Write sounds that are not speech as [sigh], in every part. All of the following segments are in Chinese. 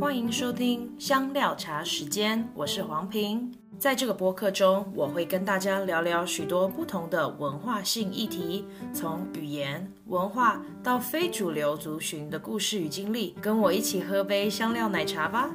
欢迎收听香料茶时间，我是黄平。在这个播客中，我会跟大家聊聊许多不同的文化性议题，从语言、文化到非主流族群的故事与经历。跟我一起喝杯香料奶茶吧。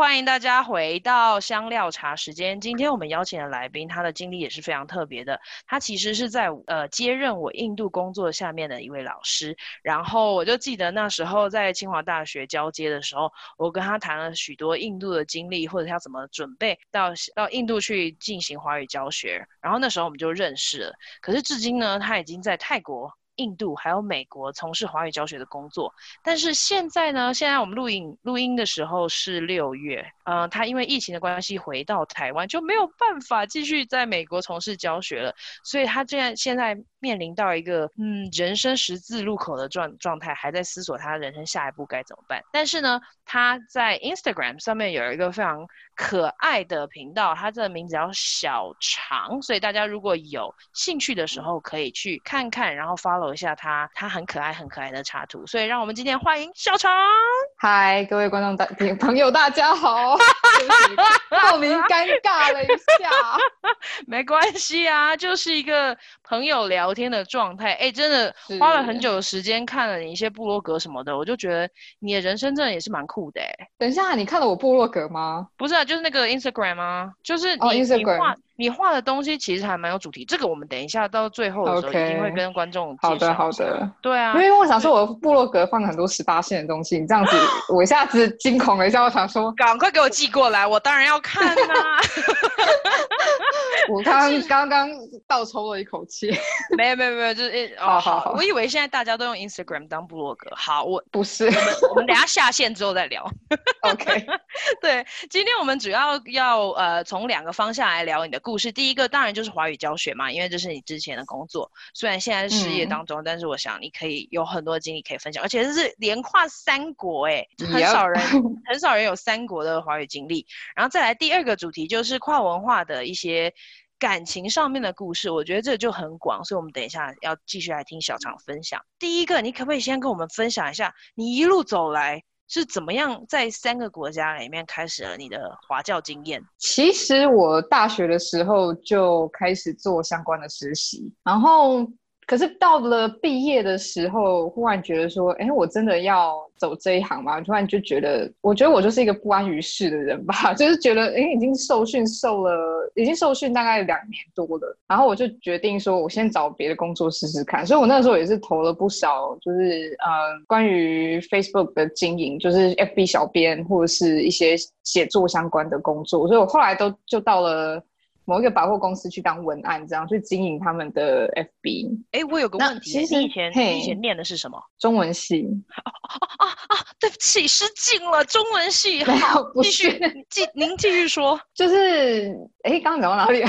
欢迎大家回到香料茶时间。今天我们邀请的来宾，他的经历也是非常特别的。他其实是在呃接任我印度工作下面的一位老师。然后我就记得那时候在清华大学交接的时候，我跟他谈了许多印度的经历，或者他怎么准备到到印度去进行华语教学。然后那时候我们就认识了。可是至今呢，他已经在泰国。印度还有美国从事华语教学的工作，但是现在呢？现在我们录影录音的时候是六月，嗯、呃，他因为疫情的关系回到台湾，就没有办法继续在美国从事教学了，所以他现在现在面临到一个嗯人生十字路口的状状态，还在思索他人生下一步该怎么办。但是呢，他在 Instagram 上面有一个非常可爱的频道，他这个名字叫小长，所以大家如果有兴趣的时候可以去看看，然后 follow。一下他，他很可爱，很可爱的插图，所以让我们今天欢迎小常。嗨，各位观众大 [laughs] 朋友，大家好。[laughs] 莫 [laughs] 名尴尬了一下，[laughs] 没关系啊，就是一个朋友聊天的状态。哎，真的花了很久的时间看了你一些部落格什么的，我就觉得你的人生真的也是蛮酷的。哎，等一下，你看了我部落格吗？不是啊，就是那个 Instagram 啊，就是你、oh, Instagram。你画的东西其实还蛮有主题，这个我们等一下到最后的时候一定会跟观众。好的，好的。对啊，因为我想说，我的部落格放很多十八线的东西，你这样子，[laughs] 我一下子惊恐了一下，我想说，赶快给我寄过来，我当然要看呐、啊。[laughs] [laughs] 我刚刚刚倒抽了一口气，[laughs] 没有没有没有，就是哦好，好，好，我以为现在大家都用 Instagram 当部落格。好，我不是，我们我们等下下线之后再聊。OK，[laughs] 对，今天我们主要要呃从两个方向来聊你的故事。第一个当然。就是华语教学嘛，因为这是你之前的工作。虽然现在是失业当中，嗯，但是我想你可以有很多经历可以分享，而且这是连跨三国，哎，很少人很少人有三国的华语经历。然后再来第二个主题就是跨文化的一些感情上面的故事，我觉得这就很广，所以我们等一下要继续来听小常分享。第一个，你可不可以先跟我们分享一下你一路走来？是怎么样在三个国家里面开始了你的华教经验？其实我大学的时候就开始做相关的实习，然后。可是到了毕业的时候，忽然觉得说，哎，我真的要走这一行吗？突然就觉得，我觉得我就是一个不安于世的人吧，[laughs] 就是觉得，哎，已经受训受了，已经受训大概两年多了，然后我就决定说，我先找别的工作试试看。所以我那时候也是投了不少，就是呃，关于 Facebook 的经营，就是 FB 小编或者是一些写作相关的工作。所以我后来都就到了。某一个百货公司去当文案，这样去经营他们的 FB。哎，我有个问题，其实你以前你以前念的是什么？中文系。啊啊啊！对不起，失敬了，中文系。好，继续，继您继续说。就是，哎，刚刚讲到哪里？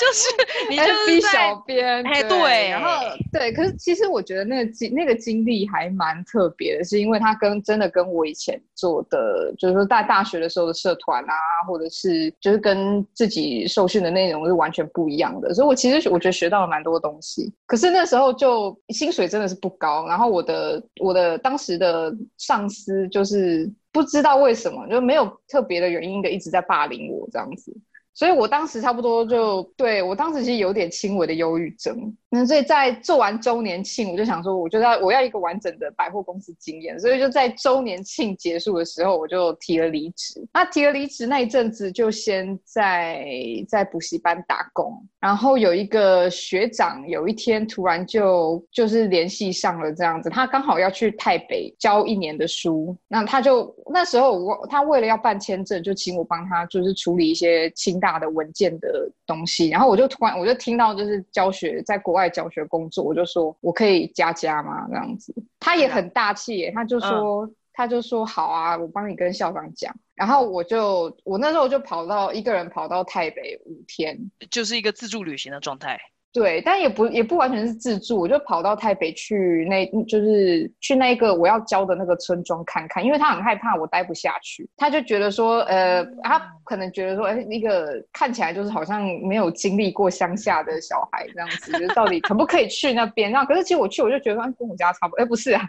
就是 [laughs] 你就是小编，哎，对，然后对，可是其实我觉得那个经那个经历还蛮特别的，是因为他跟真的跟我以前做的，就是说在大学的时候的社团啊，或者是就是跟自己受训的内容是完全不一样的，所以我其实我觉得学到了蛮多东西。可是那时候就薪水真的是不高，然后我的我的当时的上司就是不知道为什么，就没有特别的原因的一直在霸凌我这样子。所以我当时差不多就对，我当时其实有点轻微的忧郁症。那所以在做完周年庆，我就想说，我就要我要一个完整的百货公司经验，所以就在周年庆结束的时候，我就提了离职。那提了离职那一阵子，就先在在补习班打工。然后有一个学长，有一天突然就就是联系上了这样子，他刚好要去台北教一年的书，那他就那时候我他为了要办签证，就请我帮他就是处理一些清大的文件的东西。然后我就突然我就听到就是教学在国外。在教学工作，我就说我可以加加吗？这样子，他也很大气耶，他就说、嗯，他就说好啊，我帮你跟校长讲。然后我就，我那时候就跑到一个人跑到台北五天，就是一个自助旅行的状态。对，但也不也不完全是自助，我就跑到台北去那，那就是去那个我要教的那个村庄看看，因为他很害怕我待不下去，他就觉得说，呃，他可能觉得说，哎，那个看起来就是好像没有经历过乡下的小孩这样子，就是到底可不可以去那边？那可是其实我去，我就觉得说跟我家差不多，哎，不是啊。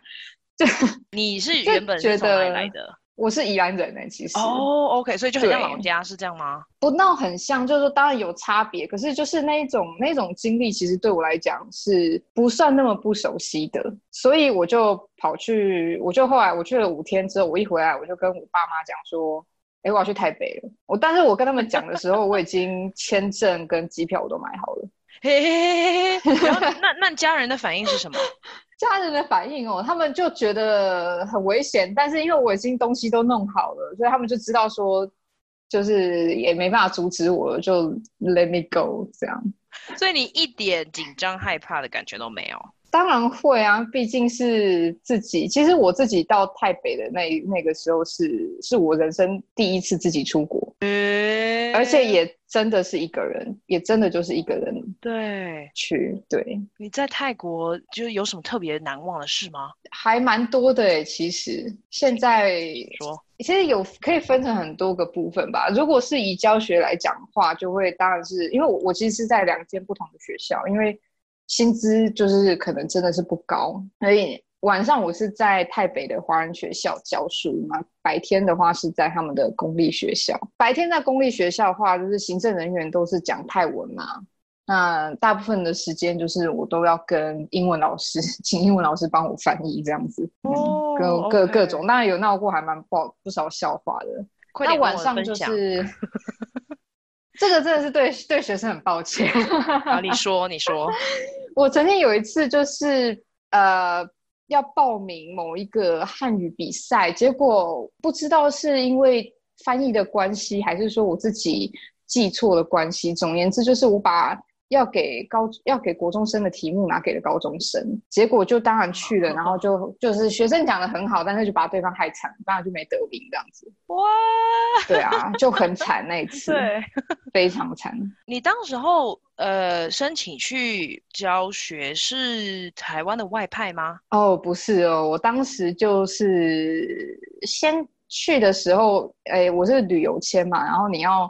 就你是原本是从哪里来的？我是宜兰人呢、欸，其实哦、oh,，OK，所以就很像老家是这样吗？不，那很像，就是说当然有差别，可是就是那一种那种经历，其实对我来讲是不算那么不熟悉的，所以我就跑去，我就后来我去了五天之后，我一回来我就跟我爸妈讲说，哎，我要去台北了。我但是我跟他们讲的时候，我已经签证跟机票我都买好了。嘿嘿嘿嘿，[laughs] 然后那那家人的反应是什么？家人的反应哦，他们就觉得很危险，但是因为我已经东西都弄好了，所以他们就知道说，就是也没办法阻止我，就 let me go 这样。所以你一点紧张害怕的感觉都没有？当然会啊，毕竟是自己。其实我自己到台北的那那个时候是是我人生第一次自己出国，欸、而且也真的是一个人，也真的就是一个人对去对。你在泰国就是有什么特别难忘的事吗？还蛮多的诶，其实现在说，其实有可以分成很多个部分吧。如果是以教学来讲的话，就会当然是因为我我其实是在两间不同的学校，因为。薪资就是可能真的是不高，所以晚上我是在台北的华人学校教书嘛，白天的话是在他们的公立学校。白天在公立学校的话，就是行政人员都是讲泰文嘛，那大部分的时间就是我都要跟英文老师，[laughs] 请英文老师帮我翻译这样子，哦、嗯，各各各种，当然有闹过还蛮爆不少笑话的。那晚上就是。这个真的是对对学生很抱歉。啊，你说你说，[laughs] 我曾经有一次就是呃要报名某一个汉语比赛，结果不知道是因为翻译的关系，还是说我自己记错了关系。总言之，就是我把。要给高要给国中生的题目拿给了高中生，结果就当然去了，然后就就是学生讲的很好，但是就把对方害惨，当然就没得名这样子。哇，对啊，就很惨那一次，对，非常惨。[laughs] 你当时候呃申请去教学是台湾的外派吗？哦，不是哦，我当时就是先去的时候，哎，我是旅游签嘛，然后你要。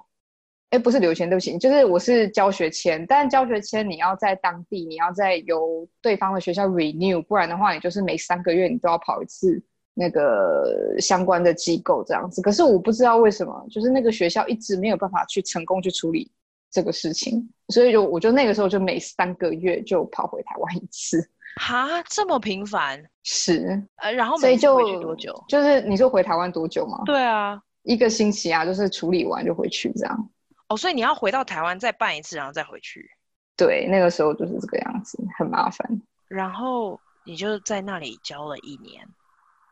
哎，不是留签都行，就是我是教学签，但教学签你要在当地，你要再由对方的学校 renew，不然的话，你就是每三个月你都要跑一次那个相关的机构这样子。可是我不知道为什么，就是那个学校一直没有办法去成功去处理这个事情，所以就我就那个时候就每三个月就跑回台湾一次。[laughs] 哈，这么频繁？是，呃，然后所以就多久？就是你说回台湾多久吗？对啊，一个星期啊，就是处理完就回去这样。哦，所以你要回到台湾再办一次，然后再回去。对，那个时候就是这个样子，很麻烦。然后你就在那里教了一年。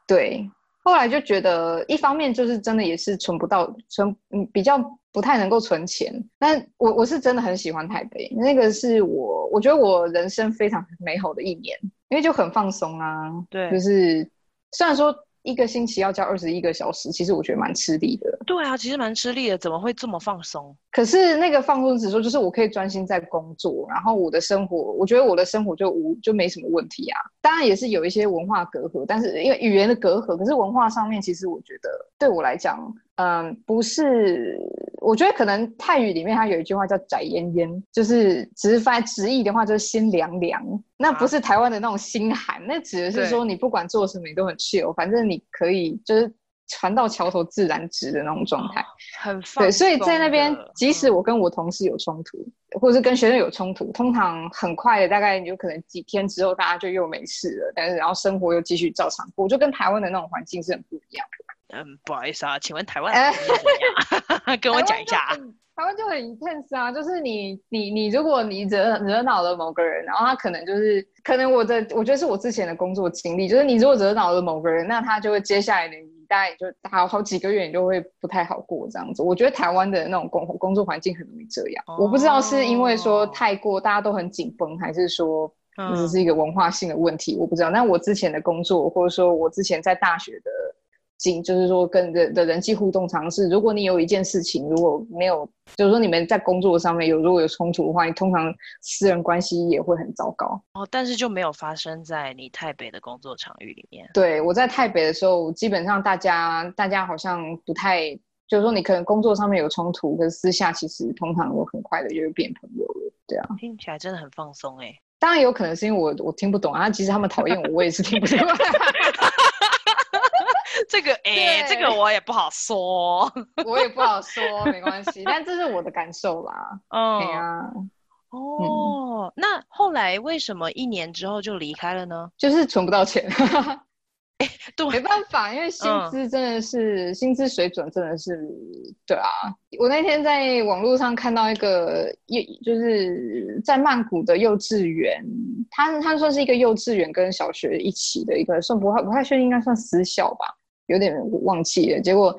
对，后来就觉得，一方面就是真的也是存不到，存嗯比较不太能够存钱。但我我是真的很喜欢台北，那个是我我觉得我人生非常美好的一年，因为就很放松啊。对，就是虽然说。一个星期要教二十一个小时，其实我觉得蛮吃力的。对啊，其实蛮吃力的，怎么会这么放松？可是那个放松指数，就是我可以专心在工作，然后我的生活，我觉得我的生活就无就没什么问题啊。当然也是有一些文化隔阂，但是因为语言的隔阂，可是文化上面，其实我觉得对我来讲。嗯，不是，我觉得可能泰语里面它有一句话叫“宅烟烟”，就是直翻直译的话就是心凉凉。那不是台湾的那种心寒，啊、那指的是说你不管做什么你都很 chill，反正你可以就是船到桥头自然直的那种状态，很放对。所以在那边，即使我跟我同事有冲突，嗯、或者是跟学生有冲突，通常很快的，大概有可能几天之后大家就又没事了，但是然后生活又继续照常过，就跟台湾的那种环境是很不一样的。嗯，不好意思啊，请问台湾怎么样？[laughs] 跟我讲一下啊。台湾就很 intense 啊，就是你你你，如果你惹惹恼了某个人，然后他可能就是可能我的，我觉得是我之前的工作经历，就是你如果惹恼了某个人，那他就会接下来的你大概就好好几个月，你就会不太好过这样子。我觉得台湾的那种工工作环境很容易这样，哦、我不知道是因为说太过大家都很紧绷，还是说只是一个文化性的问题，嗯、我不知道。但我之前的工作，或者说我之前在大学的。就是说，跟人的人际互动尝试。如果你有一件事情，如果没有，就是说你们在工作上面有如果有冲突的话，你通常私人关系也会很糟糕。哦，但是就没有发生在你台北的工作场域里面。对，我在台北的时候，基本上大家大家好像不太，就是说你可能工作上面有冲突，可是私下其实通常都很快的就会变朋友了。对啊，听起来真的很放松哎。当然有可能是因为我我听不懂啊，其实他们讨厌我，我也是听不懂。[laughs] 这个哎，这个我也不好说，[laughs] 我也不好说，没关系。但这是我的感受啦。[laughs] 嗯，对啊。哦，嗯、那后来为什么一年之后就离开了呢？就是存不到钱。哎，对，[laughs] 没办法，因为薪资真的是、嗯、薪资水准真的是，对啊。我那天在网络上看到一个幼，就是在曼谷的幼稚园，他他说是一个幼稚园跟小学一起的一个，算不太不太确定，应该算私校吧，有点忘记了。结果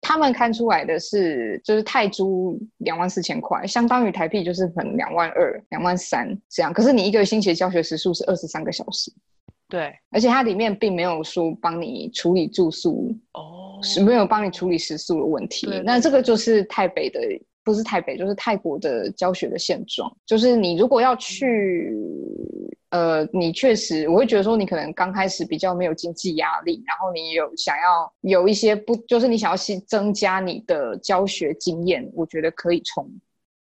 他们看出来的是，就是泰铢两万四千块，相当于台币就是可能两万二、两万三这样。可是你一个星期的教学时数是二十三个小时。对，而且它里面并没有说帮你处理住宿哦，是没有帮你处理食宿的问题。那这个就是泰北的，不是台北，就是泰国的教学的现状。就是你如果要去，嗯、呃，你确实，我会觉得说，你可能刚开始比较没有经济压力，然后你有想要有一些不，就是你想要去增加你的教学经验，我觉得可以冲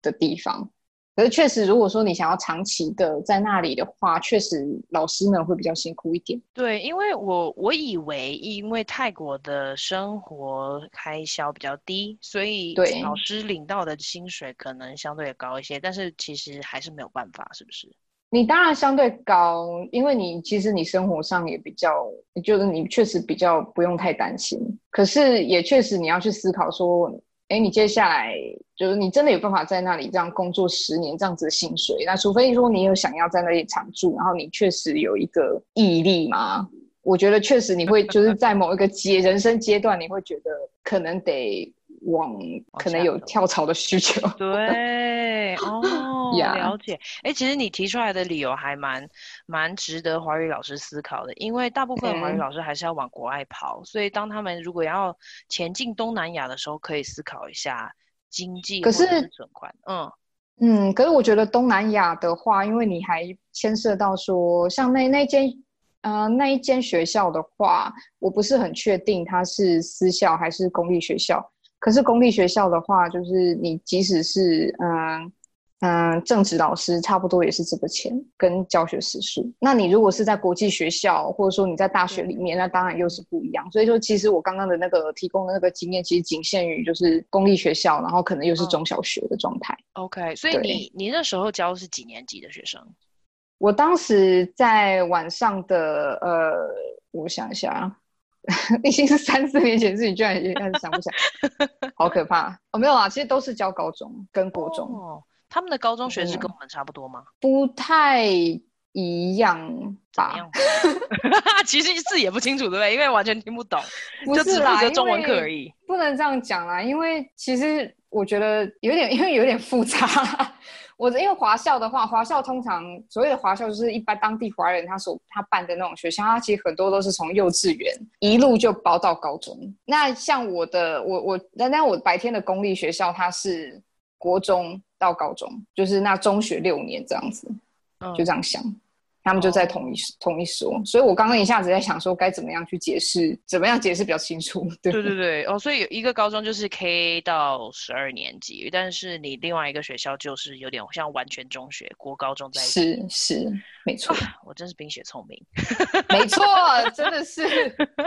的地方。可是确实，如果说你想要长期的在那里的话，确实老师们会比较辛苦一点。对，因为我我以为，因为泰国的生活开销比较低，所以对老师领到的薪水可能相对高一些。但是其实还是没有办法，是不是？你当然相对高，因为你其实你生活上也比较，就是你确实比较不用太担心。可是也确实你要去思考说。哎，你接下来就是你真的有办法在那里这样工作十年这样子的薪水？那除非说你有想要在那里常住，然后你确实有一个毅力嘛？我觉得确实你会就是在某一个阶人生阶段，你会觉得可能得。往可能有跳槽的需求，[laughs] 对 [laughs] 哦，了解。哎，其实你提出来的理由还蛮蛮值得华语老师思考的，因为大部分华语老师还是要往国外跑，嗯、所以当他们如果要前进东南亚的时候，可以思考一下经济或者是存款。嗯嗯，可是我觉得东南亚的话，因为你还牵涉到说，像那那间呃那一间学校的话，我不是很确定它是私校还是公立学校。可是公立学校的话，就是你即使是嗯嗯正职老师，差不多也是这个钱跟教学时数。那你如果是在国际学校，或者说你在大学里面，那当然又是不一样。所以说，其实我刚刚的那个提供的那个经验，其实仅限于就是公立学校，然后可能又是中小学的状态。嗯、OK，所以你你那时候教的是几年级的学生？我当时在晚上的呃，我想一下。[laughs] 已经是三四年前的事情，居然已经开始想不起来，[laughs] 好可怕哦！没有啊，其实都是教高中跟国中。哦，他们的高中学制跟我们差不多吗？不太一样吧？[laughs] 其实字也不清楚，对不对？因为完全听不懂，不是啦，就只负责中文课而已。不能这样讲啦，因为其实我觉得有点，因为有点复杂。我因为华校的话，华校通常所谓的华校就是一般当地华人他所他办的那种学校，他其实很多都是从幼稚园一路就包到高中。那像我的我我那那我白天的公立学校，它是国中到高中，就是那中学六年这样子，就这样想。嗯他们就在同一、oh. 同一所，所以我刚刚一下子在想说该怎么样去解释，怎么样解释比较清楚。对对对对，哦，所以有一个高中就是 K 到十二年级，但是你另外一个学校就是有点像完全中学，国高中在一起。是是，没错，我真是冰雪聪明。没错，真的是。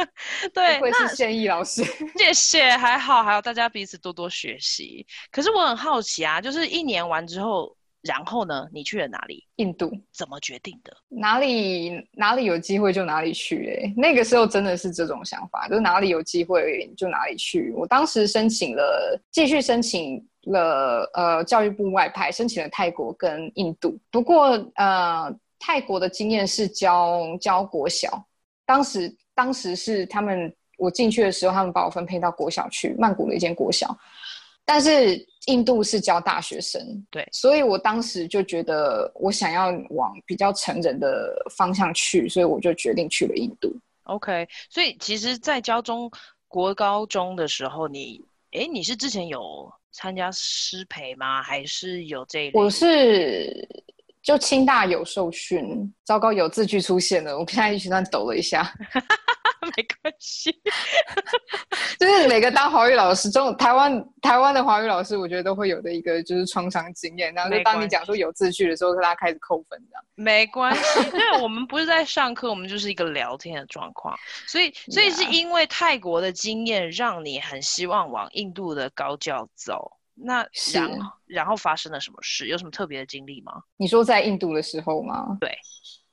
[laughs] 对，不愧是现役老师。[laughs] 谢谢，还好，还有大家彼此多多学习。可是我很好奇啊，就是一年完之后。然后呢？你去了哪里？印度。怎么决定的？哪里哪里有机会就哪里去，欸。哎，那个时候真的是这种想法，就是哪里有机会就哪里去。我当时申请了，继续申请了，呃，教育部外派，申请了泰国跟印度。不过，呃，泰国的经验是教教国小，当时当时是他们我进去的时候，他们把我分配到国小去，曼谷的一间国小。但是印度是教大学生，对，所以我当时就觉得我想要往比较成人的方向去，所以我就决定去了印度。OK，所以其实，在教中国高中的时候，你，哎，你是之前有参加师培吗？还是有这一类？我是就清大有受训，糟糕，有字句出现了，我现在一直在抖了一下。[laughs] 没关系，就是每个当华语老师这种，台湾台湾的华语老师，我觉得都会有的一个就是创伤经验。然后就当你讲出有字句的时候，大家开始扣分这样。没关系，因为我们不是在上课，我们就是一个聊天的状况。所以，所以是因为泰国的经验，让你很希望往印度的高教走。那然然后发生了什么事？有什么特别的经历吗？你说在印度的时候吗？对，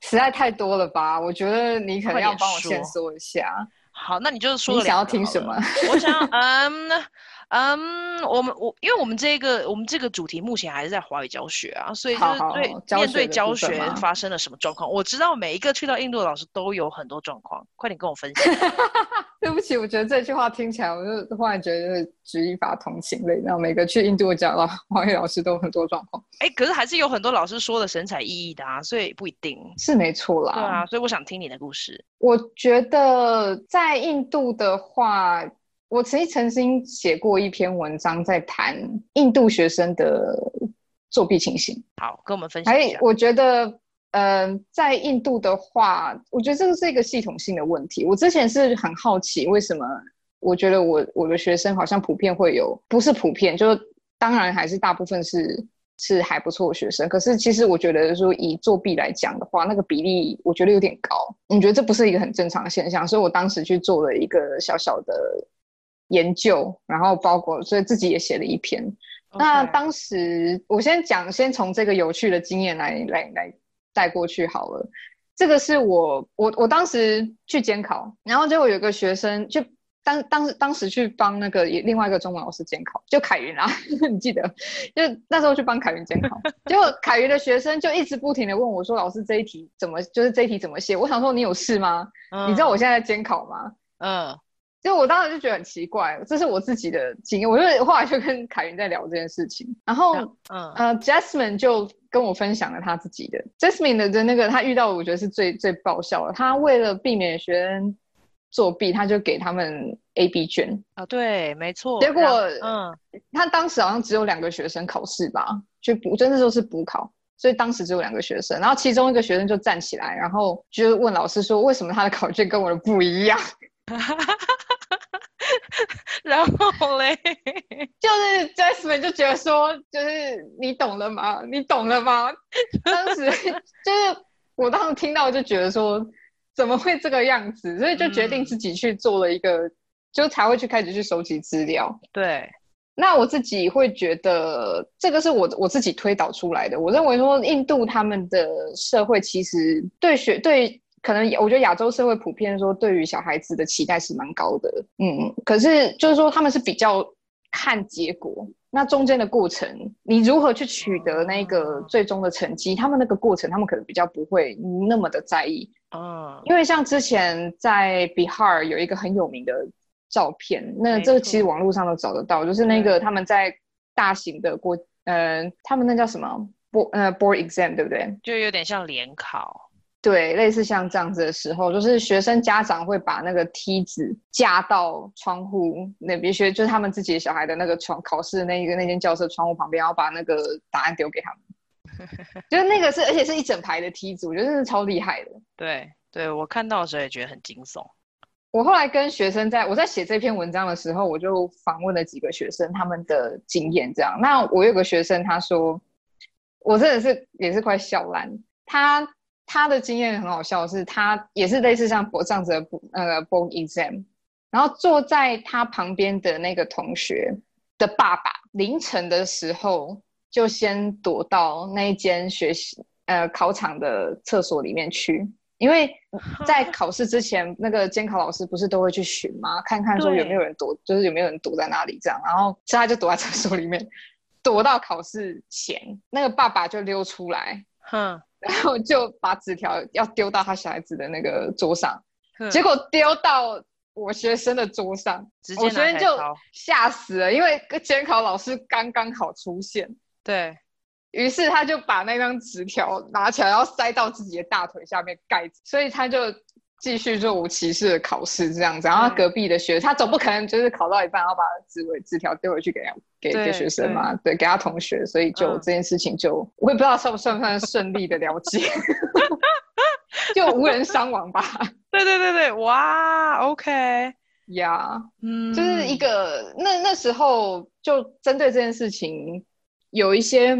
实在太多了吧？我觉得你可能要帮我先说一下。好，那你就是说。你想要听什么？我想，[laughs] 嗯。嗯，我们我因为我们这个我们这个主题目前还是在华语教学啊，所以就是对面对教学发生了什么状况，我知道每一个去到印度的老师都有很多状况，快点跟我分享。[laughs] 对不起，我觉得这句话听起来，我就忽然觉得举一法同情类，然后每个去印度讲的华语老师都有很多状况。哎，可是还是有很多老师说的神采奕奕的啊，所以不一定是没错啦。对啊，所以我想听你的故事。我觉得在印度的话。我曾经曾经写过一篇文章，在谈印度学生的作弊情形。好，跟我们分享一下。我觉得，嗯、呃，在印度的话，我觉得这个是一个系统性的问题。我之前是很好奇，为什么我觉得我我的学生好像普遍会有，不是普遍，就当然还是大部分是是还不错的学生。可是其实我觉得说以作弊来讲的话，那个比例我觉得有点高。我觉得这不是一个很正常的现象？所以我当时去做了一个小小的。研究，然后包括，所以自己也写了一篇。那当时我先讲，先从这个有趣的经验来来来带过去好了。这个是我我我当时去监考，然后结果有个学生就当当时当时去帮那个另外一个中文老师监考，就凯云啊，[laughs] 你记得？就那时候去帮凯云监考，结果凯云的学生就一直不停的问我说：“老师这一题怎么就是这一题怎么写？”我想说你有事吗？嗯、你知道我现在在监考吗？嗯。就我当时就觉得很奇怪，这是我自己的经验。我就后来就跟凯云在聊这件事情，然后嗯呃，Jasmine 就跟我分享了他自己的 Jasmine 的的那个他遇到，我觉得是最最爆笑的。他为了避免学生作弊，他就给他们 A B 卷啊，对，没错。结果嗯，他当时好像只有两个学生考试吧，就补，真的就是补考，所以当时只有两个学生。然后其中一个学生就站起来，然后就问老师说：“为什么他的考卷跟我的不一样？” [laughs] 然后嘞，[laughs] 就是 Jasmine 就觉得说，就是你懂了吗？你懂了吗？当时 [laughs] 就是我当时听到就觉得说，怎么会这个样子？所以就决定自己去做了一个，嗯、就才会去开始去收集资料。对，那我自己会觉得这个是我我自己推导出来的。我认为说，印度他们的社会其实对学对。可能我觉得亚洲社会普遍说，对于小孩子的期待是蛮高的，嗯，可是就是说他们是比较看结果，那中间的过程，你如何去取得那个最终的成绩，他们那个过程，他们可能比较不会那么的在意，嗯，因为像之前在 Bihar 有一个很有名的照片，那这个其实网络上都找得到，就是那个他们在大型的国，呃，他们那叫什么？Board 呃 board exam 对不对？就有点像联考。对，类似像这样子的时候，就是学生家长会把那个梯子架到窗户那边，学就是他们自己的小孩的那个窗考试的那一个那间教室窗户旁边，然后把那个答案丢给他们。[laughs] 就是那个是，而且是一整排的梯子，我觉得真是超厉害的。对，对我看到的时候也觉得很惊悚。我后来跟学生在我在写这篇文章的时候，我就访问了几个学生他们的经验，这样。那我有个学生他说，我真的是也是快笑烂他。他的经验很好笑，是他也是类似像博这样子的呃 board exam，然后坐在他旁边的那个同学的爸爸，凌晨的时候就先躲到那一间学习呃考场的厕所里面去，因为在 [laughs] 考试之前，那个监考老师不是都会去巡吗？看看说有没有人躲，就是有没有人躲在那里这样，然后他就躲在厕所里面，躲到考试前，那个爸爸就溜出来，哼。然后就把纸条要丢到他小孩子的那个桌上，结果丢到我学生的桌上，我学生就吓死了，因为监考老师刚刚好出现，对，于是他就把那张纸条拿起来，然后塞到自己的大腿下面盖着，所以他就。继续若无其事的考试这样子，然后隔壁的学、嗯、他总不可能就是考到一半，然后把纸尾纸条丢回去给给给学生嘛，对，对，给他同学，所以就、嗯、这件事情就我也不知道算不算不算顺利的了解，[laughs] 就无人伤亡吧。对对对对，哇，OK，呀，嗯，就是一个那那时候就针对这件事情有一些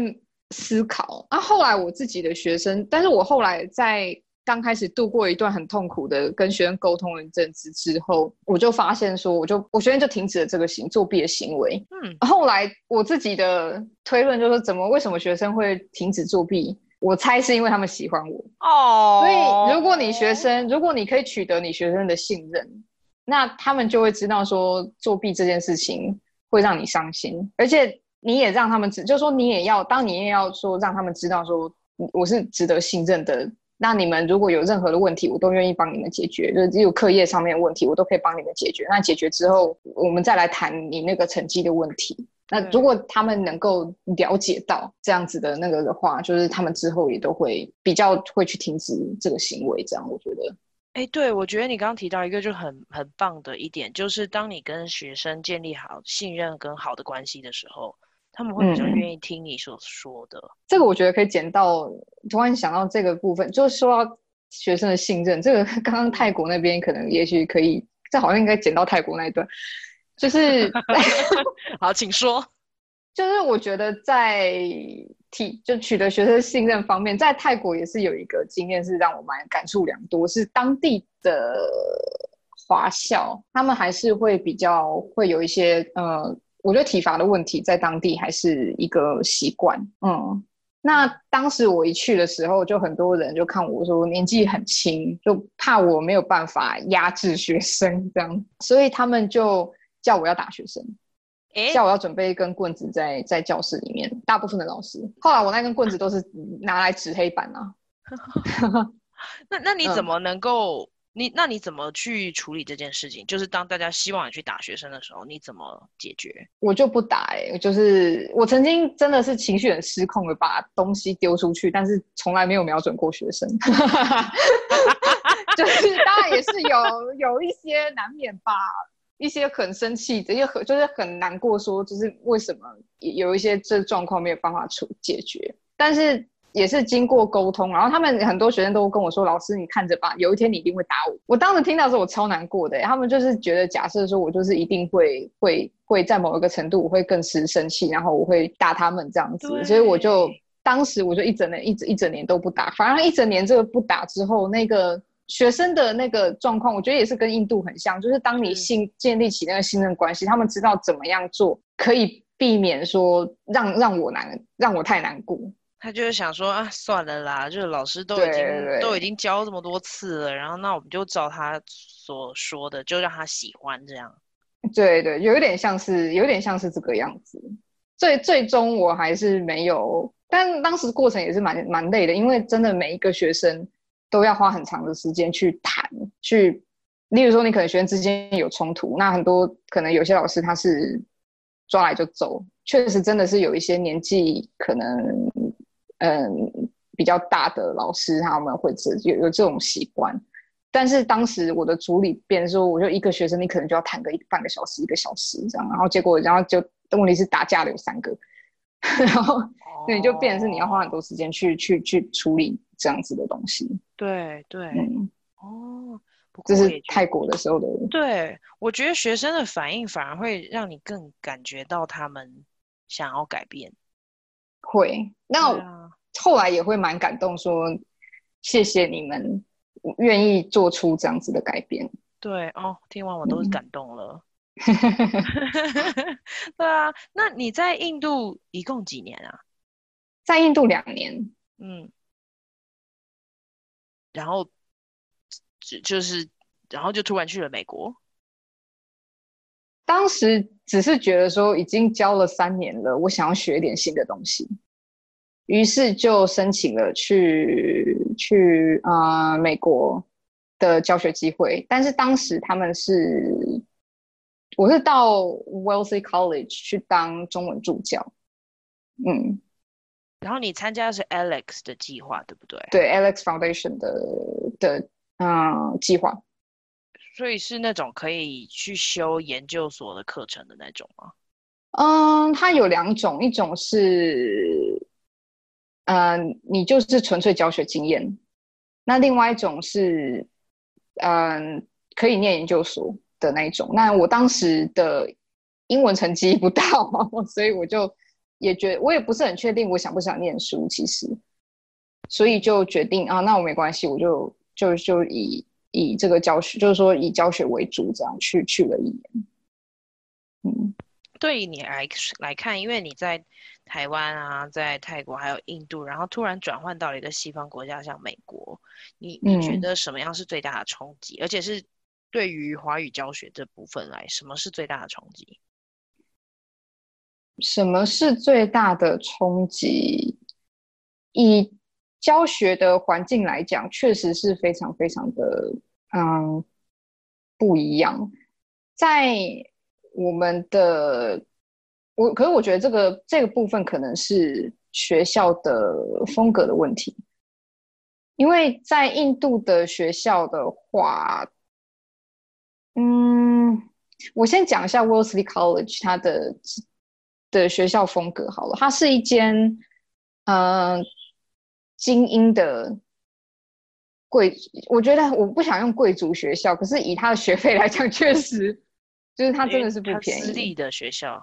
思考。那、啊、后来我自己的学生，但是我后来在刚开始度过一段很痛苦的跟学生沟通了一阵子之后，我就发现说，我就我学生就停止了这个行作弊的行为。嗯，后来我自己的推论就是，怎么为什么学生会停止作弊？我猜是因为他们喜欢我哦。所以如果你学生，如果你可以取得你学生的信任。那他们就会知道说作弊这件事情会让你伤心，而且你也让他们知，就是说你也要，当你也要说让他们知道说我是值得信任的。那你们如果有任何的问题，我都愿意帮你们解决。就是只有课业上面的问题，我都可以帮你们解决。那解决之后，我们再来谈你那个成绩的问题。那如果他们能够了解到这样子的那个的话，就是他们之后也都会比较会去停止这个行为。这样我觉得。哎，对，我觉得你刚刚提到一个就很很棒的一点，就是当你跟学生建立好信任跟好的关系的时候，他们会比较愿意听你所说的。嗯，这个我觉得可以剪到，突然想到这个部分，就是说到学生的信任。这个 [laughs] 刚刚泰国那边可能也许可以，这好像应该剪到泰国那一段，就是 [laughs] [laughs] 好，请说。就是我觉得在体就取得学生信任方面，在泰国也是有一个经验是让我蛮感触良多，是当地的华校，他们还是会比较会有一些呃，我觉得体罚的问题在当地还是一个习惯。嗯，那当时我一去的时候，就很多人就看我说年纪很轻，就怕我没有办法压制学生这样，[laughs] 所以他们就叫我要打学生。叫我要准备一根棍子在在教室里面，大部分的老师。后来我那根棍子都是拿来指黑板啊。[laughs] 那那你怎么能够、嗯、你那你怎么去处理这件事情？就是当大家希望你去打学生的时候，你怎么解决？我就不打哎、就是我曾经真的是情绪很失控的把东西丢出去，但是从来没有瞄准过学生。[laughs] 就是当然也是有有一些难免吧。一些很生气，这些很就是很难过，说就是为什么有一些这状况没有办法处解决，但是也是经过沟通，然后他们很多学生都跟我说：“老师，你看着吧，有一天你一定会打我。”我当时听到的时候，我超难过的。他们就是觉得，假设说我就是一定会会会在某一个程度，我会更是生气，然后我会打他们这样子，所以我就当时我就一整年一直一整年都不打，反而一整年这个不打之后，那个。学生的那个状况，我觉得也是跟印度很像，就是当你信建立起那个信任关系，他们知道怎么样做可以避免说让让我难让我太难过。他就是想说啊，算了啦，就是老师都已经都已经教这么多次了，然后那我们就照他所说的，就让他喜欢这样。[laughs] 对对，有点像是有点像是这个样子。最最终我还是没有，但当时过程也是蛮蛮累的，因为真的每一个学生。都要花很长的时间去谈，去，例如说你可能学生之间有冲突，那很多可能有些老师他是抓来就走，确实真的是有一些年纪可能嗯比较大的老师他们会这有有这种习惯，但是当时我的主理变说，我就一个学生你可能就要谈个一半个小时一个小时这样，然后结果然后就问题是打架的有三个，[laughs] 然后那你就变成是你要花很多时间去去去处理。这样子的东西，对对，嗯，哦，这是泰国的时候的。对，我觉得学生的反应反而会让你更感觉到他们想要改变。会，那我后来也会蛮感动，说谢谢你们愿意做出这样子的改变。对哦，听完我都是感动了。嗯、[laughs] 对啊，那你在印度一共几年啊？在印度两年。嗯。然后，就就是，然后就突然去了美国。当时只是觉得说，已经教了三年了，我想要学一点新的东西，于是就申请了去去啊、呃、美国的教学机会。但是当时他们是，我是到 Wellesley College 去当中文助教，嗯。然后你参加的是 Alex 的计划，对不对？对，Alex Foundation 的的嗯计划，所以是那种可以去修研究所的课程的那种吗？嗯，它有两种，一种是嗯，你就是纯粹教学经验；那另外一种是嗯，可以念研究所，的那一种。那我当时的英文成绩不到，[laughs] 所以我就也觉我也不是很确定我想不想念书，其实，所以就决定啊，那我没关系，我就就就以以这个教学，就是说以教学为主，这样去去了一年。嗯，对于你来来看，因为你在台湾啊，在泰国还有印度，然后突然转换到了一个西方国家，像美国，你你觉得什么样是最大的冲击？嗯、而且是对于华语教学这部分来，什么是最大的冲击？什么是最大的冲击？以教学的环境来讲，确实是非常非常的嗯不一样，在我们的。我可是我觉得这个这个部分可能是学校的风格的问题，因为在印度的学校的话，嗯，我先讲一下 Wellesley College 它的的学校风格好了，它是一间嗯、精英的贵，我觉得我不想用贵族学校，可是以他的学费来讲，[laughs] 确实就是他真的是不便宜，私立的学校。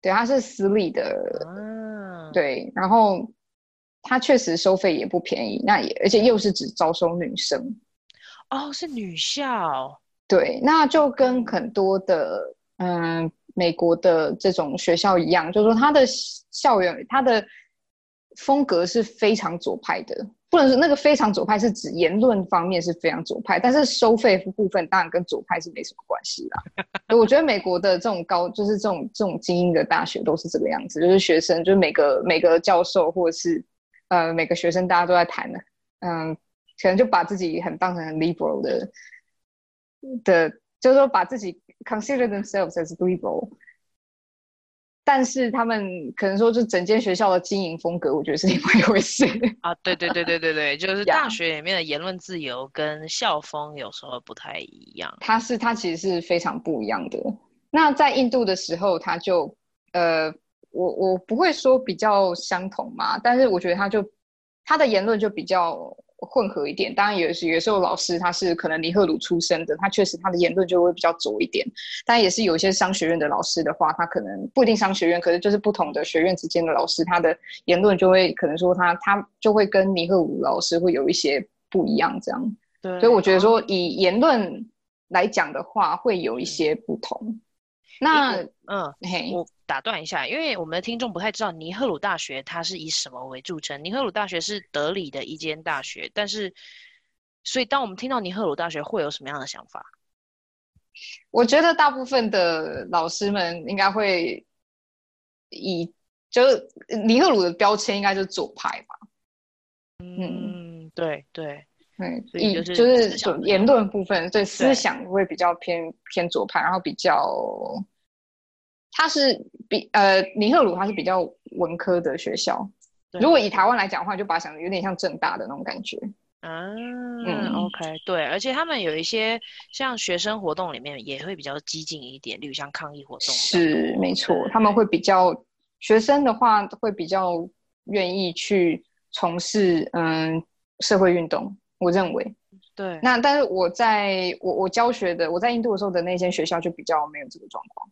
对，他是私立的，啊、对，然后他确实收费也不便宜，那也而且又是只招收女生，哦，是女校，对，那就跟很多的嗯。美国的这种学校一样，就是说它的校园它的风格是非常左派的。不能说那个非常左派是指言论方面是非常左派，但是收费部分当然跟左派是没什么关系啦。[laughs] 我觉得美国的这种高，就是这种这种精英的大学都是这个样子，就是学生就是每个每个教授或者是呃每个学生大家都在谈的，嗯，可能就把自己很当成很 liberal 的的，就是说把自己 consider themselves as liberal。但是他们可能说，就整间学校的经营风格，我觉得是另外一回事啊。对对对对对对，[laughs] 就是大学里面的言论自由跟校风有时候不太一样。它是它其实是非常不一样的。那在印度的时候，他就呃，我我不会说比较相同嘛，但是我觉得他就他的言论就比较。混合一点，当然也是有时候老师他是可能尼赫鲁出身的，他确实他的言论就会比较左一点。但也是有一些商学院的老师的话，他可能不一定商学院，可是就是不同的学院之间的老师，他的言论就会可能说他他就会跟尼赫鲁老师会有一些不一样这样。对，所以我觉得说以言论来讲的话，会有一些不同。那嗯，嘿，我打断一下，因为我们的听众不太知道尼赫鲁大学它是以什么为著称。尼赫鲁大学是德里的一间大学，但是，所以当我们听到尼赫鲁大学，会有什么样的想法？我觉得大部分的老师们应该会以，就是尼赫鲁的标签应该就是左派吧。嗯，对对。对，所以就是就是言论部分，对思想会比较偏偏左派，然后比较，他是比呃尼赫鲁他是比较文科的学校，如果以台湾来讲的话，就把它想的有点像正大的那种感觉。啊，嗯，OK，对，而且他们有一些像学生活动里面也会比较激进一点，例如像抗议活动。是没错，他们会比较学生的话会比较愿意去从事嗯社会运动。我认为，对，那但是我在我我教学的我在印度的时候的那间学校就比较没有这个状况，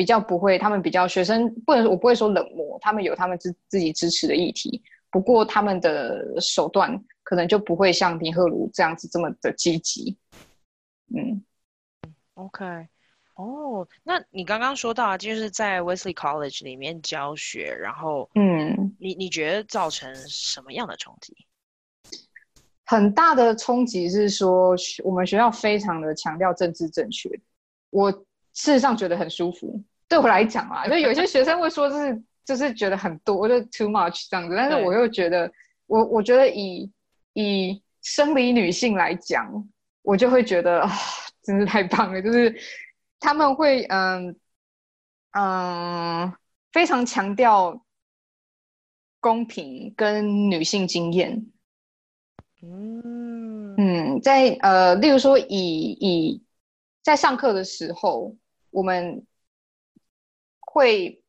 比较不会，他们比较学生不能我不会说冷漠，他们有他们自自己支持的议题，不过他们的手段可能就不会像林赫鲁这样子这么的积极。嗯，OK，哦，那你刚刚说到啊，就是在 Wesley College 里面教学，然后嗯，你你觉得造成什么样的冲击？很大的冲击是说，我们学校非常的强调政治正确。我事实上觉得很舒服，对我来讲啊，就有些学生会说，就是就是觉得很多，就 too much 这样子。但是我又觉得，我我觉得以以生理女性来讲，我就会觉得啊，真是太棒了。就是他们会嗯嗯非常强调公平跟女性经验。嗯嗯，在呃，例如说，以以在上课的时候，我们会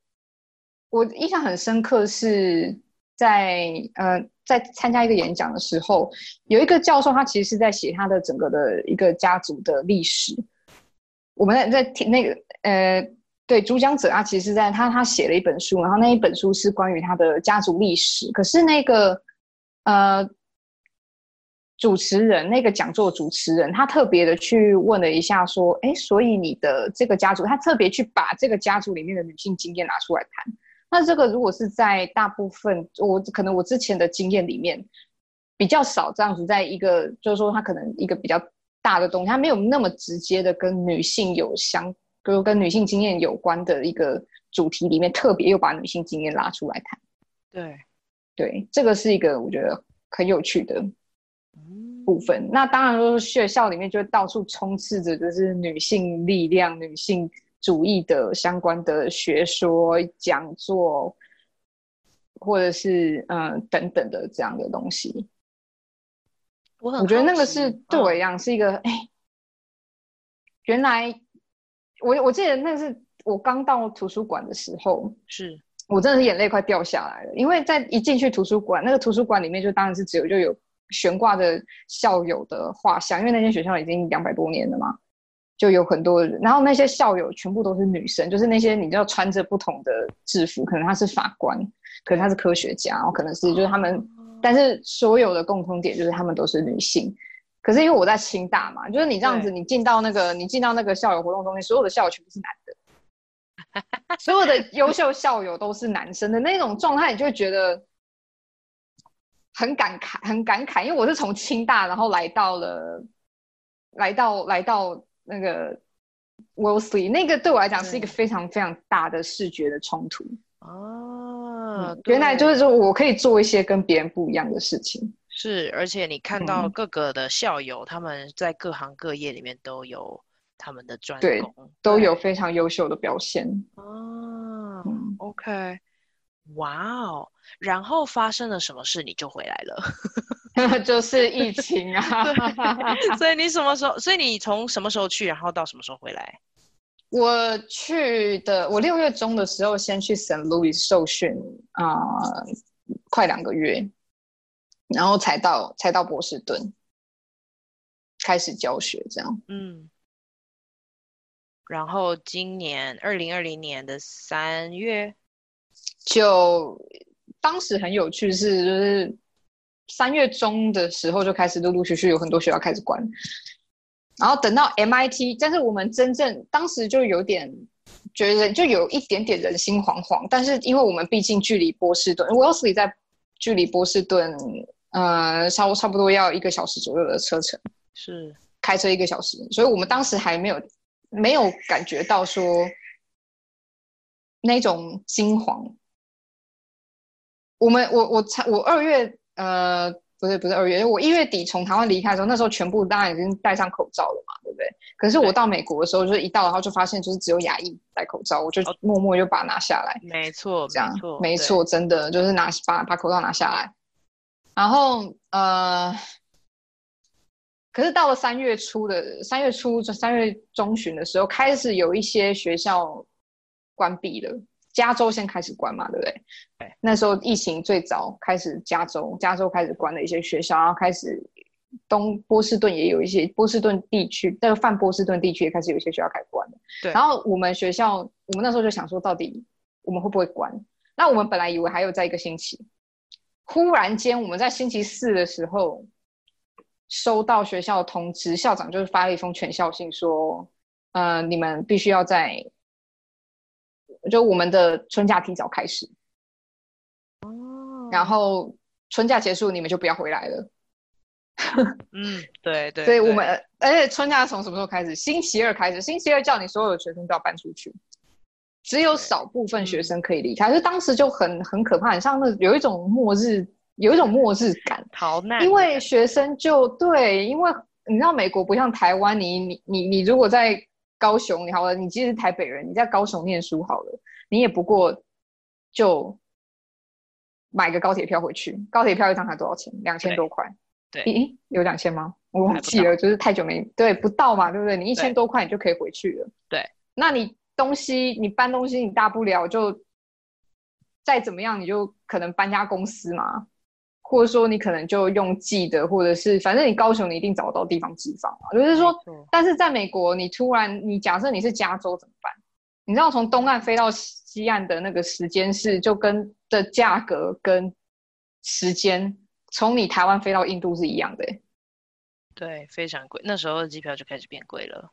我印象很深刻，是在呃，在参加一个演讲的时候，有一个教授，他其实是在写他的整个的一个家族的历史。我们在在听那个呃，对，主讲者啊，其实在他他写了一本书，然后那一本书是关于他的家族历史。可是那个呃，主持人那个讲座主持人，他特别的去问了一下，说，哎，所以你的这个家族，他特别去把这个家族里面的女性经验拿出来谈。那这个如果是在大部分我可能我之前的经验里面比较少这样子，在一个就是说他可能一个比较大的东西，他没有那么直接的跟女性有相，比如跟女性经验有关的一个主题里面，特别又把女性经验拉出来谈。对，对，这个是一个我觉得很有趣的部分。那当然就是学校里面就到处充斥着就是女性力量、女性。主义的相关的学说讲座，或者是嗯、呃、等等的这样的东西，我我觉得那个是对我一样是一个哎、嗯，原来我我记得那是我刚到图书馆的时候，是我真的是眼泪快掉下来了，因为在一进去图书馆，那个图书馆里面就当然是只有就有悬挂着校友的画像，因为那间学校已经两百多年了嘛。就有很多人，然后那些校友全部都是女生，就是那些你知道穿着不同的制服，可能他是法官，可能他是科学家，然后可能是就是他们，但是所有的共通点就是他们都是女性。可是因为我在清大嘛，就是你这样子，你进到那个你进到那个校友活动中心，所有的校友全部是男的，[laughs] 所有的优秀校友都是男生的那种状态，你就会觉得很感慨，很感慨。因为我是从清大，然后来到了，来到来到。那个 Wellesley 那个对我来讲是一个非常非常大的视觉的冲突哦、嗯，原来就是说我可以做一些跟别人不一样的事情，是，而且你看到各个的校友、嗯、他们在各行各业里面都有他们的专攻，对，都有非常优秀的表现。哦、嗯、OK，哇哦，然后发生了什么事你就回来了？[laughs] [laughs] 就是疫情啊 [laughs] 所以你什么时候？所以你从什么时候去，然后到什么时候回来？我去的，我六月中的时候先去 St. Louis 受训啊、呃，快两个月，然后才到才到波士顿开始教学，这样。嗯。然后今年二零二零年的三月，就当时很有趣是就是。三月中的时候就开始陆陆续续有很多学校开始关，然后等到 MIT，但是我们真正当时就有点觉得就有一点点人心惶惶，但是因为我们毕竟距离波士顿，Wellesley 在距离波士顿呃差差不多要一个小时左右的车程，是开车一个小时，所以我们当时还没有没有感觉到说那种惊惶。我们我我才我二月。呃，不是不是二月，我一月底从台湾离开的时候，那时候全部大家已经戴上口罩了嘛，对不对？可是我到美国的时候，就是一到然后就发现就是只有牙医戴口罩，我就默默就把它拿下来。没错，这样没错，真的就是拿把把口罩拿下来。然后呃，可是到了三月初的三月初，三月中旬的时候，开始有一些学校关闭了。加州先开始关嘛，对不对？对。那时候疫情最早开始，加州加州开始关了一些学校，然后开始东波士顿也有一些波士顿地区，那个泛波士顿地区也开始有一些学校开始关了。对。然后我们学校，我们那时候就想说，到底我们会不会关？那我们本来以为还有在一个星期，忽然间我们在星期四的时候收到学校的通知，校长就是发了一封全校信说，呃，你们必须要在。就我们的春假提早开始，哦，然后春假结束，你们就不要回来了。嗯，对对。[laughs] 所以我们而且春假从什么时候开始？星期二开始，星期二叫你所有的学生都要搬出去，只有少部分学生可以离开。就当时就很很可怕，很像那有一种末日，有一种末日感，逃难。因为学生就对，因为你知道美国不像台湾，你你你你如果在。高雄，你好了，你其实是台北人，你在高雄念书好了，你也不过就买个高铁票回去，高铁票一张才多少钱？两千多块。对，咦，有两千吗？我忘记了，就是太久没对，不到嘛，对不对？你一千多块你就可以回去了。对，那你东西你搬东西，你大不了就再怎么样，你就可能搬家公司嘛，或者说你可能就用寄的，或者是反正你高雄你一定找得到地方寄放啊。就是说，但是在美国，你突然你假设你是加州怎么办？你知道从东岸飞到西岸的那个时间是就跟的价格跟时间，从你台湾飞到印度是一样的。对，非常贵。那时候机票就开始变贵了。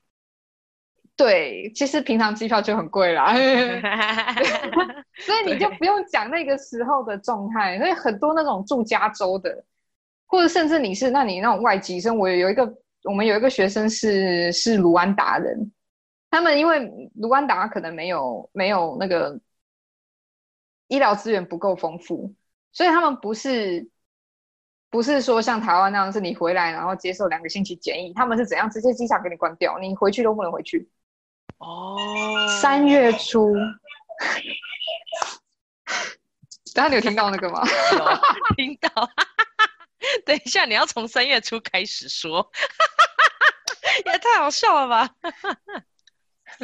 对，其实平常机票就很贵啦，[laughs] 所以你就不用讲那个时候的状态。所以很多那种住加州的，或者甚至你是那你那种外籍生，我有一个我们有一个学生是是卢安达人，他们因为卢安达可能没有没有那个医疗资源不够丰富，所以他们不是。不是说像台湾那样，是你回来然后接受两个星期检疫，他们是怎样直接机场给你关掉，你回去都不能回去。哦，三月初，[laughs] 等下你有听到那个吗？有听到。[laughs] 等一下，你要从三月初开始说，[laughs] 也太好笑了吧？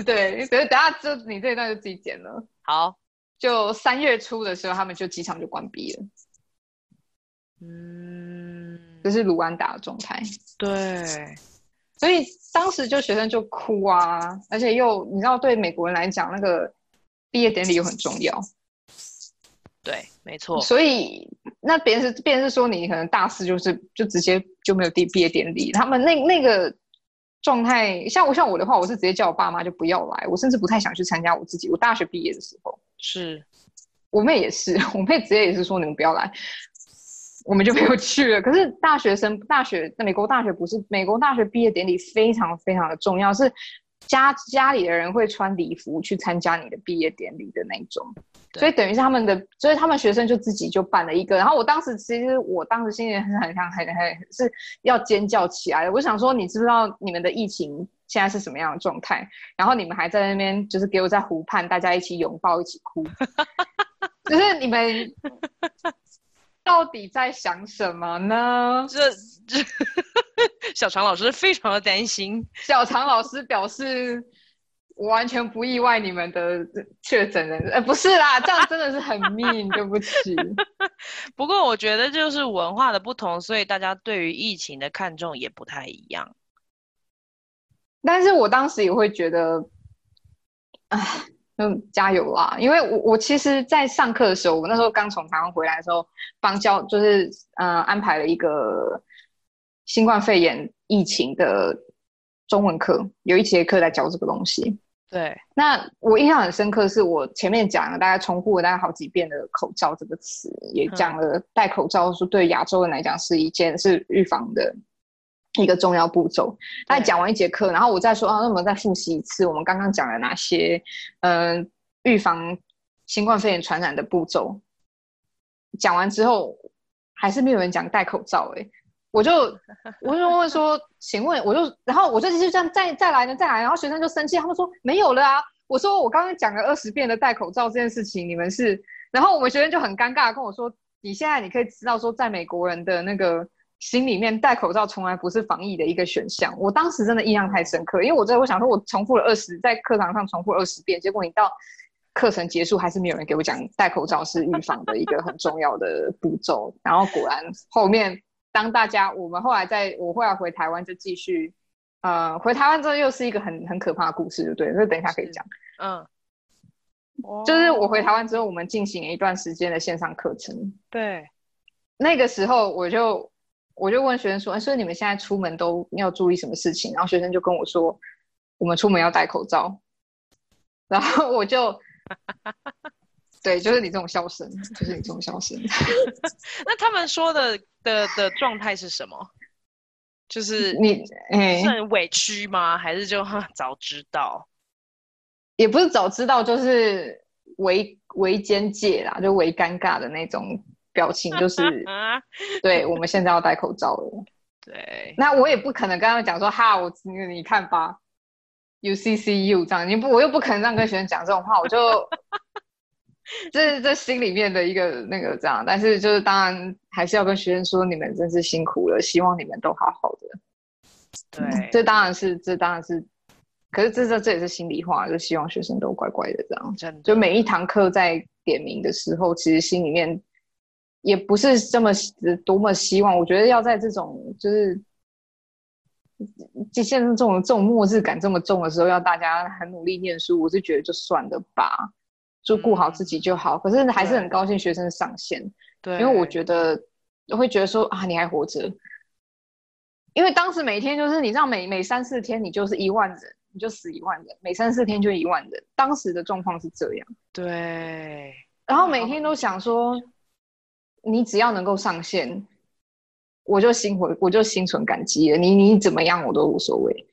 对，所以等下就你这一段就自己剪了。好，就三月初的时候，他们就机场就关闭了。嗯，这是卢安达的状态。对，所以当时就学生就哭啊，而且又你知道，对美国人来讲，那个毕业典礼又很重要。对，没错。所以那别人是别人是说你可能大四就是就直接就没有毕毕业典礼，他们那那个状态，像我像我的话，我是直接叫我爸妈就不要来，我甚至不太想去参加我自己。我大学毕业的时候，是我妹也是，我妹直接也是说你们不要来。我们就没有去了。可是大学生，大学在美国大学不是美国大学毕业典礼非常非常的重要，是家家里的人会穿礼服去参加你的毕业典礼的那种。所以等于是他们的，所以他们学生就自己就办了一个。然后我当时其实我当时心里很很想很很是要尖叫起来。我想说，你知不知道你们的疫情现在是什么样的状态？然后你们还在那边就是给我在湖畔大家一起拥抱一起哭，[laughs] 就是你们。到底在想什么呢？这这，[laughs] 小常老师非常的担心。小常老师表示，我完全不意外你们的确诊人，呃，不是啦，[laughs] 这样真的是很 mean，对不起。[laughs] 不过我觉得就是文化的不同，所以大家对于疫情的看重也不太一样。但是我当时也会觉得，唉。嗯，加油啦！因为我我其实，在上课的时候，我那时候刚从台湾回来的时候，帮教就是呃安排了一个新冠肺炎疫情的中文课，有一节课在教这个东西。对，那我印象很深刻，是我前面讲了大概重复了大概好几遍的“口罩”这个词，也讲了戴口罩是对亚洲人来讲是一件是预防的。一个重要步骤。他讲完一节课，然后我再说啊，那我们再复习一次，我们刚刚讲了哪些嗯、呃、预防新冠肺炎传染的步骤。讲完之后，还是没有人讲戴口罩、欸，哎，我就 [laughs] 我就问说，请问，我就然后我就继续这样再再来呢，再来，然后学生就生气，他们说没有了啊。我说我刚刚讲了二十遍的戴口罩这件事情，你们是，然后我们学生就很尴尬跟我说，你现在你可以知道说，在美国人的那个。心里面戴口罩从来不是防疫的一个选项。我当时真的印象太深刻，因为我在我想说，我重复了二十，在课堂上重复二十遍，结果你到课程结束还是没有人给我讲戴口罩是预防的一个很重要的步骤。然后果然后面当大家我们后来在我后来回台湾就继续，呃，回台湾之后又是一个很很可怕的故事，对不对？那等一下可以讲。嗯，就是我回台湾之后，我们进行了一段时间的线上课程。对，那个时候我就。我就问学生说：“哎，所以你们现在出门都要注意什么事情？”然后学生就跟我说：“我们出门要戴口罩。”然后我就，[laughs] 对，就是你这种笑声，就是你这种笑声。[laughs] 那他们说的的的状态是什么？就是你很委屈吗？还是就早知道？也不是早知道，就是微微尴尬啦，就微尴尬的那种。表情就是，[laughs] 对，我们现在要戴口罩了。对，那我也不可能跟他们讲说哈，我你看吧，U C C U 这样，你不，我又不可能让跟学生讲这种话，我就 [laughs] 这是这心里面的一个那个这样，但是就是当然还是要跟学生说，你们真是辛苦了，希望你们都好好的。对，嗯、这当然是，这当然是，可是这这这也是心里话，就希望学生都乖乖的这样。真的，就每一堂课在点名的时候，其实心里面。也不是这么多么希望。我觉得要在这种就是，就现在这种这种末日感这么重的时候，要大家很努力念书，我是觉得就算了吧，就顾好自己就好。嗯、可是还是很高兴学生上线，对，因为我觉得我会觉得说啊，你还活着。因为当时每天就是你知道每每三四天你就是一万人，你就死一万人，每三四天就一万人。当时的状况是这样。对。然后每天都想说，你只要能够上线，我就心回，我就心存感激了。你你怎么样我都无所谓。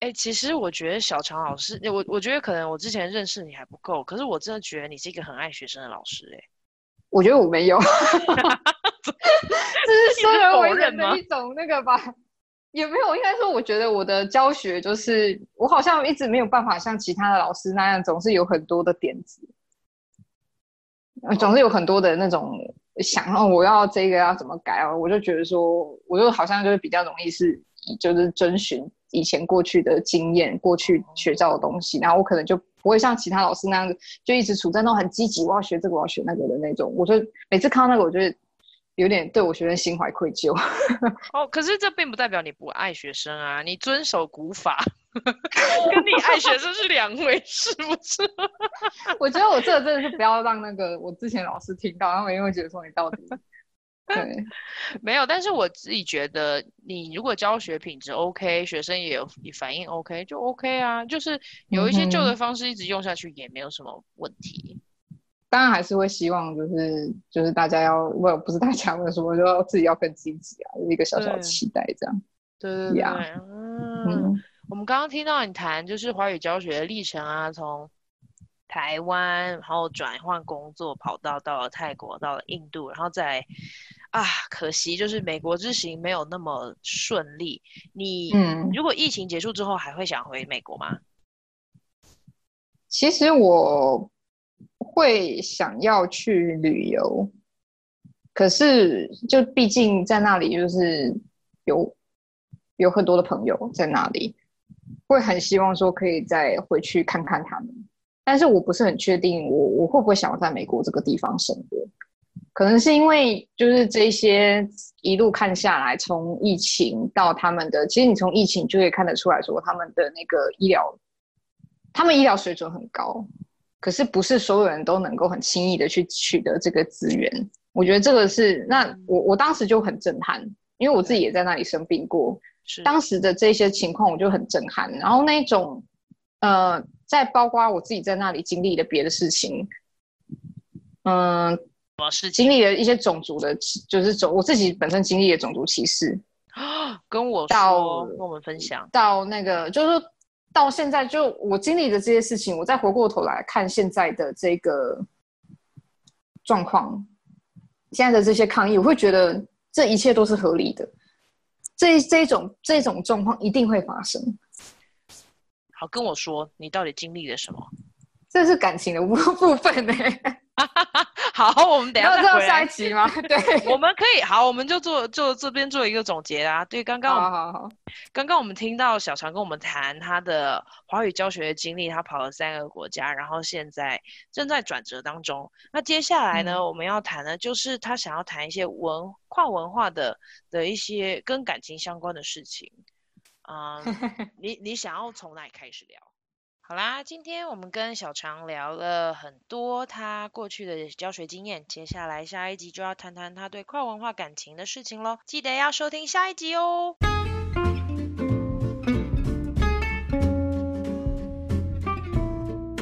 哎、欸，其实我觉得小常老师，我我觉得可能我之前认识你还不够，可是我真的觉得你是一个很爱学生的老师、欸。哎，我觉得我没有。[laughs] [laughs] 这是生而为人的一种那个吧，也没有，应该说，我觉得我的教学就是，我好像一直没有办法像其他的老师那样，总是有很多的点子，总是有很多的那种想，哦，我要这个要怎么改哦，我就觉得说，我就好像就是比较容易是，就是遵循以前过去的经验，过去学到的东西，然后我可能就不会像其他老师那样子，就一直处在那种很积极，我要学这个，我要学那个的那种，我就每次看到那个，我就。有点对我学生心怀愧疚哦，可是这并不代表你不爱学生啊，你遵守古法，[laughs] 跟你爱学生是两回事，不是？[laughs] 我觉得我这个真的是不要让那个我之前老师听到，他们因为觉得说你到底 [laughs] 对没有，但是我自己觉得，你如果教学品质 OK，学生也有你反应 OK，就 OK 啊，就是有一些旧的方式一直用下去也没有什么问题。当然还是会希望，就是就是大家要，不不是大家为什么就要自己要更积极啊，就是、一个小小的期待这样。对对对，嗯，嗯我们刚刚听到你谈就是华语教学的历程啊，从台湾然后转换工作跑到到了泰国，到了印度，然后再啊，可惜就是美国之行没有那么顺利。你嗯，如果疫情结束之后还会想回美国吗？其实我。会想要去旅游，可是就毕竟在那里就是有有很多的朋友在那里，会很希望说可以再回去看看他们。但是我不是很确定我我会不会想要在美国这个地方生活，可能是因为就是这些一路看下来，从疫情到他们的，其实你从疫情就可以看得出来说他们的那个医疗，他们医疗水准很高。可是不是所有人都能够很轻易的去取得这个资源，我觉得这个是那我我当时就很震撼，因为我自己也在那里生病过，是当时的这些情况我就很震撼。然后那种呃，在包括我自己在那里经历的别的事情，嗯、呃，我是经历了一些种族的，就是种我自己本身经历的种族歧视啊，[gasps] 跟我到跟我们分享到那个就是说。到现在，就我经历的这些事情，我再回过头来看现在的这个状况，现在的这些抗议，我会觉得这一切都是合理的。这这种这种状况一定会发生。好，跟我说，你到底经历了什么？这是感情的部部分呢、欸。[laughs] 好，我们等一下再回来。下一集吗？[laughs] 对，我们可以。好，我们就做就这边做一个总结啊。对，刚刚，好好好。刚刚我们听到小常跟我们谈他的华语教学的经历，他跑了三个国家，然后现在正在转折当中。那接下来呢，嗯、我们要谈的，就是他想要谈一些文跨文化的的一些跟感情相关的事情。嗯，你你想要从哪里开始聊？好啦，今天我们跟小常聊了很多他过去的教学经验，接下来下一集就要谈谈他对跨文化感情的事情喽，记得要收听下一集哦。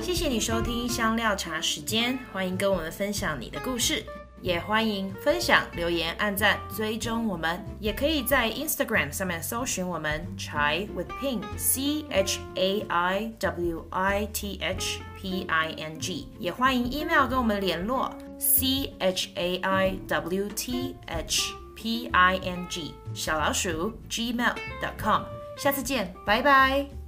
谢谢你收听香料茶时间，欢迎跟我们分享你的故事。也欢迎分享、留言、按赞、追踪我们，也可以在 Instagram 上面搜寻我们 Chai with Ping C H A I W I T H P I N G，也欢迎 email 跟我们联络 C H A I W T H P I N G 小老鼠 gmail.com，下次见，拜拜。